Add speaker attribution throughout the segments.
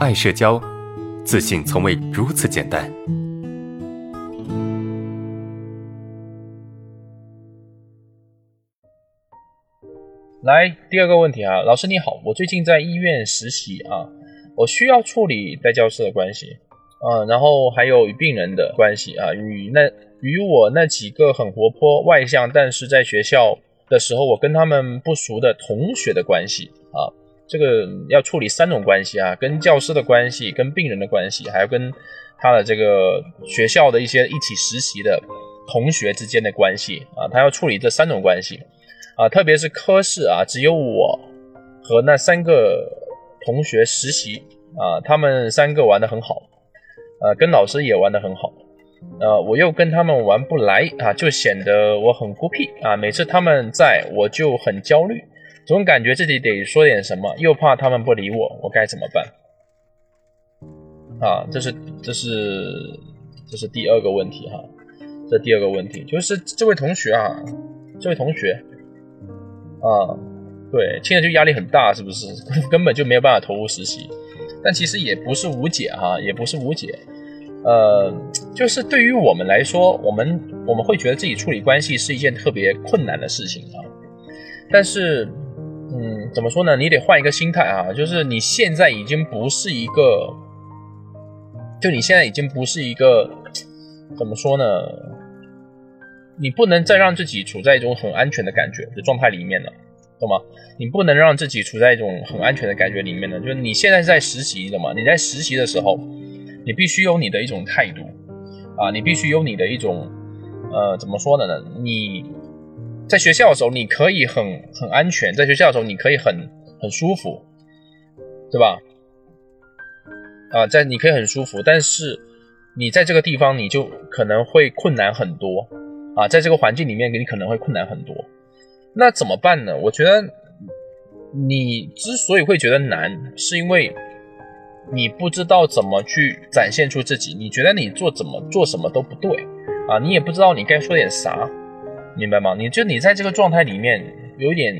Speaker 1: 爱社交，自信从未如此简单。
Speaker 2: 来，第二个问题啊，老师你好，我最近在医院实习啊，我需要处理带教师的关系啊，然后还有与病人的关系啊，与那与我那几个很活泼外向，但是在学校的时候我跟他们不熟的同学的关系啊，这个要处理三种关系啊，跟教师的关系，跟病人的关系，还有跟他的这个学校的一些一起实习的同学之间的关系啊，他要处理这三种关系。啊，特别是科室啊，只有我和那三个同学实习啊，他们三个玩得很好，呃，跟老师也玩得很好，呃，我又跟他们玩不来啊，就显得我很孤僻啊。每次他们在我就很焦虑，总感觉自己得说点什么，又怕他们不理我，我该怎么办？啊，这是这是这是第二个问题哈，这第二个问题就是这位同学啊，这位同学。啊，对，听着就压力很大，是不是？根本就没有办法投入实习，但其实也不是无解哈，也不是无解。呃，就是对于我们来说，我们我们会觉得自己处理关系是一件特别困难的事情啊。但是，怎么说呢？你得换一个心态啊，就是你现在已经不是一个，就你现在已经不是一个，怎么说呢？你不能再让自己处在一种很安全的感觉的状态里面了，懂吗？你不能让自己处在一种很安全的感觉里面呢。就是你现在在实习，懂吗？你在实习的时候，你必须有你的一种态度啊，你必须有你的一种，呃，怎么说的呢？你在学校的时候，你可以很很安全，在学校的时候，你可以很很舒服，对吧？啊，在你可以很舒服，但是你在这个地方，你就可能会困难很多。啊，在这个环境里面，你可能会困难很多。那怎么办呢？我觉得你之所以会觉得难，是因为你不知道怎么去展现出自己。你觉得你做怎么做什么都不对啊，你也不知道你该说点啥，明白吗？你就你在这个状态里面有点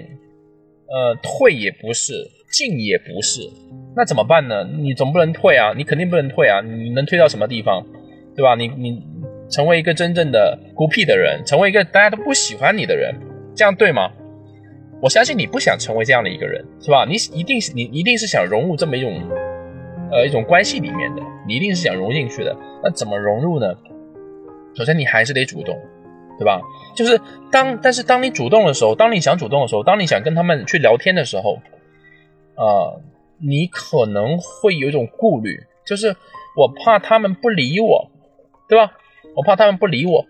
Speaker 2: 呃退也不是，进也不是，那怎么办呢？你总不能退啊，你肯定不能退啊，你能退到什么地方，对吧？你你。成为一个真正的孤僻的人，成为一个大家都不喜欢你的人，这样对吗？我相信你不想成为这样的一个人，是吧？你一定是你一定是想融入这么一种呃一种关系里面的，你一定是想融进去的。那怎么融入呢？首先你还是得主动，对吧？就是当但是当你主动的时候，当你想主动的时候，当你想跟他们去聊天的时候，啊，你可能会有一种顾虑，就是我怕他们不理我，对吧？我怕他们不理我，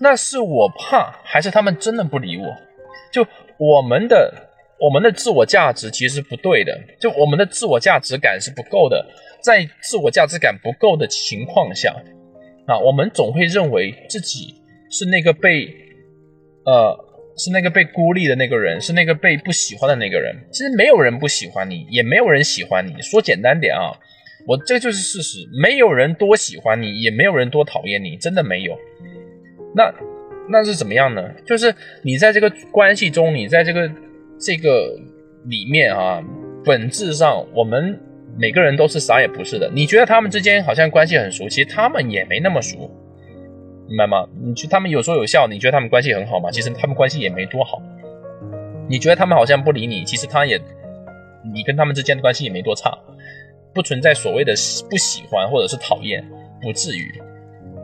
Speaker 2: 那是我怕，还是他们真的不理我？就我们的我们的自我价值其实不对的，就我们的自我价值感是不够的。在自我价值感不够的情况下，啊，我们总会认为自己是那个被呃是那个被孤立的那个人，是那个被不喜欢的那个人。其实没有人不喜欢你，也没有人喜欢你。说简单点啊。我这就是事实，没有人多喜欢你，也没有人多讨厌你，真的没有。那那是怎么样呢？就是你在这个关系中，你在这个这个里面啊，本质上我们每个人都是啥也不是的。你觉得他们之间好像关系很熟，其实他们也没那么熟，明白吗？你去他们有说有笑，你觉得他们关系很好吗？其实他们关系也没多好。你觉得他们好像不理你，其实他也，你跟他们之间的关系也没多差。不存在所谓的不喜欢或者是讨厌，不至于，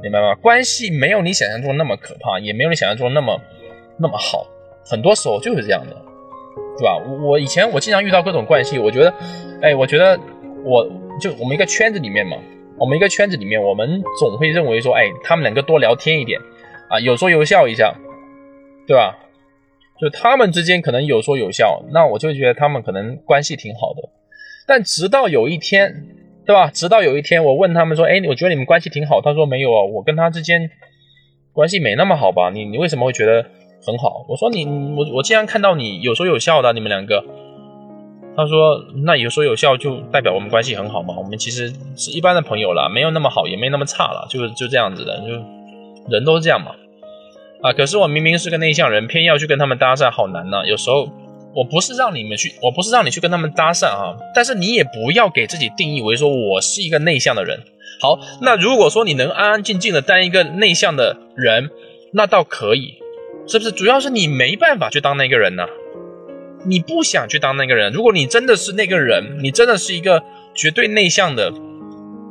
Speaker 2: 明白吗？关系没有你想象中那么可怕，也没有你想象中那么那么好，很多时候就是这样的，对吧？我以前我经常遇到各种关系，我觉得，哎，我觉得我就我们一个圈子里面嘛，我们一个圈子里面，我们总会认为说，哎，他们两个多聊天一点啊，有说有笑一下，对吧？就他们之间可能有说有笑，那我就觉得他们可能关系挺好的。但直到有一天，对吧？直到有一天，我问他们说：“哎，我觉得你们关系挺好。”他说：“没有啊，我跟他之间关系没那么好吧？你你为什么会觉得很好？”我说：“你我我经常看到你有说有笑的，你们两个。”他说：“那有说有笑就代表我们关系很好嘛？我们其实是一般的朋友了，没有那么好，也没那么差了，就是就这样子的，就人都是这样嘛。啊，可是我明明是个内向人，偏要去跟他们搭讪，好难呐。有时候我不是让你们去，我不是让你去跟他们搭讪啊，但是你也不要给自己定义为说我是一个内向的人。好，那如果说你能安安静静的当一个内向的人，那倒可以，是不是？主要是你没办法去当那个人呢，你不想去当那个人。如果你真的是那个人，你真的是一个绝对内向的，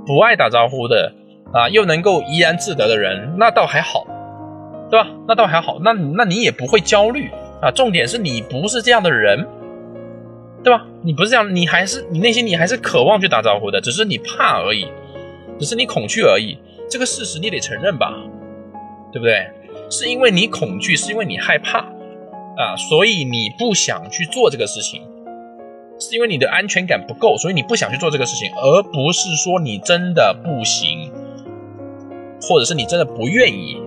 Speaker 2: 不爱打招呼的啊，又能够怡然自得的人，那倒还好，对吧？那倒还好，那那你也不会焦虑啊。重点是你不是这样的人，对吧？你不是这样，你还是你内心你还是渴望去打招呼的，只是你怕而已。只是你恐惧而已，这个事实你得承认吧，对不对？是因为你恐惧，是因为你害怕啊，所以你不想去做这个事情，是因为你的安全感不够，所以你不想去做这个事情，而不是说你真的不行，或者是你真的不愿意，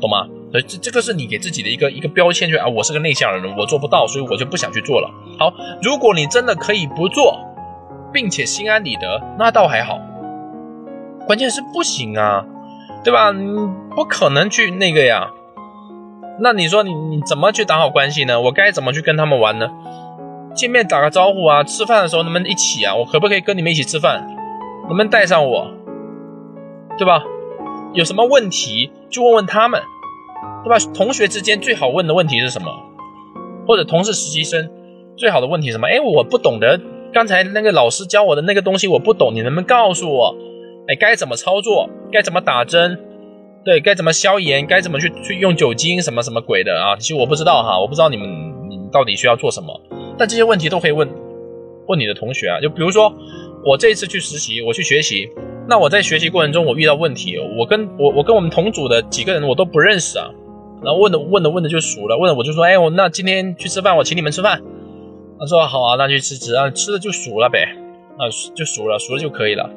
Speaker 2: 懂吗？所以这这个是你给自己的一个一个标签，就啊，我是个内向的人，我做不到，所以我就不想去做了。好，如果你真的可以不做，并且心安理得，那倒还好。关键是不行啊，对吧？你不可能去那个呀。那你说你你怎么去打好关系呢？我该怎么去跟他们玩呢？见面打个招呼啊，吃饭的时候能不能一起啊？我可不可以跟你们一起吃饭？能不能带上我？对吧？有什么问题就问问他们，对吧？同学之间最好问的问题是什么？或者同事实习生最好的问题是什么？哎，我不懂得刚才那个老师教我的那个东西，我不懂，你能不能告诉我？哎，该怎么操作？该怎么打针？对，该怎么消炎？该怎么去去用酒精？什么什么鬼的啊？其实我不知道哈，我不知道你们你到底需要做什么。但这些问题都可以问问你的同学啊。就比如说，我这一次去实习，我去学习，那我在学习过程中我遇到问题，我跟我我跟我们同组的几个人我都不认识啊。然后问的问的问的就熟了，问了我就说，哎，我那今天去吃饭，我请你们吃饭。他说好啊，那去吃吃啊，吃了就熟了呗，啊就熟了，熟了就可以了。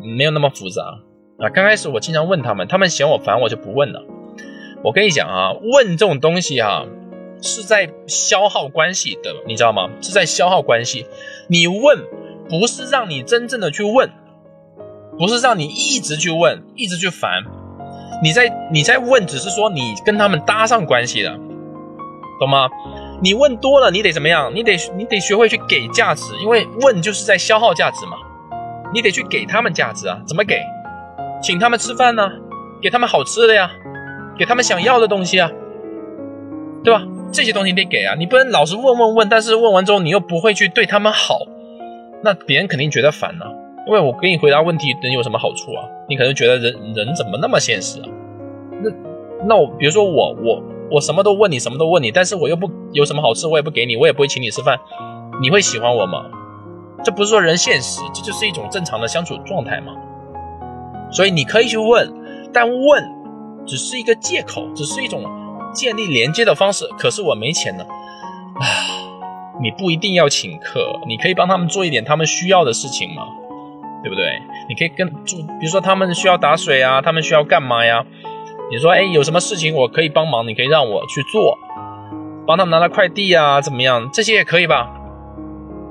Speaker 2: 没有那么复杂啊！刚开始我经常问他们，他们嫌我烦，我就不问了。我跟你讲啊，问这种东西啊，是在消耗关系的，你知道吗？是在消耗关系。你问不是让你真正的去问，不是让你一直去问，一直去烦。你在你在问，只是说你跟他们搭上关系了，懂吗？你问多了，你得怎么样？你得你得学会去给价值，因为问就是在消耗价值嘛。你得去给他们价值啊，怎么给？请他们吃饭呢，给他们好吃的呀，给他们想要的东西啊，对吧？这些东西你得给啊，你不能老是问问问，但是问完之后你又不会去对他们好，那别人肯定觉得烦呢。因为我给你回答问题能有什么好处啊？你可能觉得人人怎么那么现实啊？那那我比如说我我我什么都问你，什么都问你，但是我又不有什么好吃，我也不给你，我也不会请你吃饭，你会喜欢我吗？这不是说人现实，这就是一种正常的相处状态嘛。所以你可以去问，但问只是一个借口，只是一种建立连接的方式。可是我没钱呢，啊，你不一定要请客，你可以帮他们做一点他们需要的事情嘛，对不对？你可以跟住，比如说他们需要打水啊，他们需要干嘛呀？你说，哎，有什么事情我可以帮忙，你可以让我去做，帮他们拿拿快递啊，怎么样？这些也可以吧？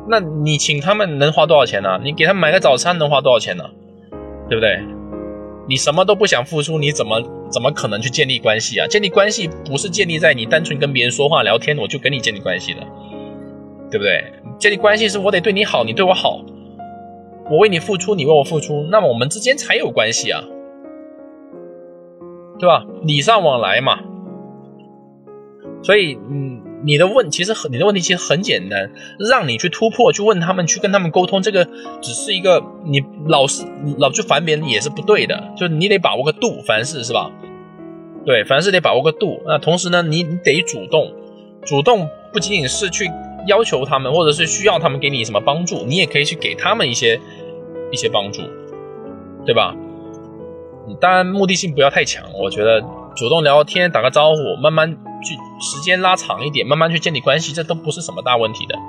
Speaker 2: 那你请他们能花多少钱呢？你给他们买个早餐能花多少钱呢？对不对？你什么都不想付出，你怎么怎么可能去建立关系啊？建立关系不是建立在你单纯跟别人说话聊天，我就跟你建立关系的，对不对？建立关系是我得对你好，你对我好，我为你付出，你为我付出，那么我们之间才有关系啊，对吧？礼尚往来嘛。所以，你的问其实很，你的问题其实很简单，让你去突破，去问他们，去跟他们沟通，这个只是一个你老是老去烦别人也是不对的，就你得把握个度，凡事是吧？对，凡事得把握个度。那同时呢，你你得主动，主动不仅仅是去要求他们，或者是需要他们给你什么帮助，你也可以去给他们一些一些帮助，对吧？当然目的性不要太强，我觉得主动聊天，打个招呼，慢慢。去时间拉长一点，慢慢去建立关系，这都不是什么大问题的。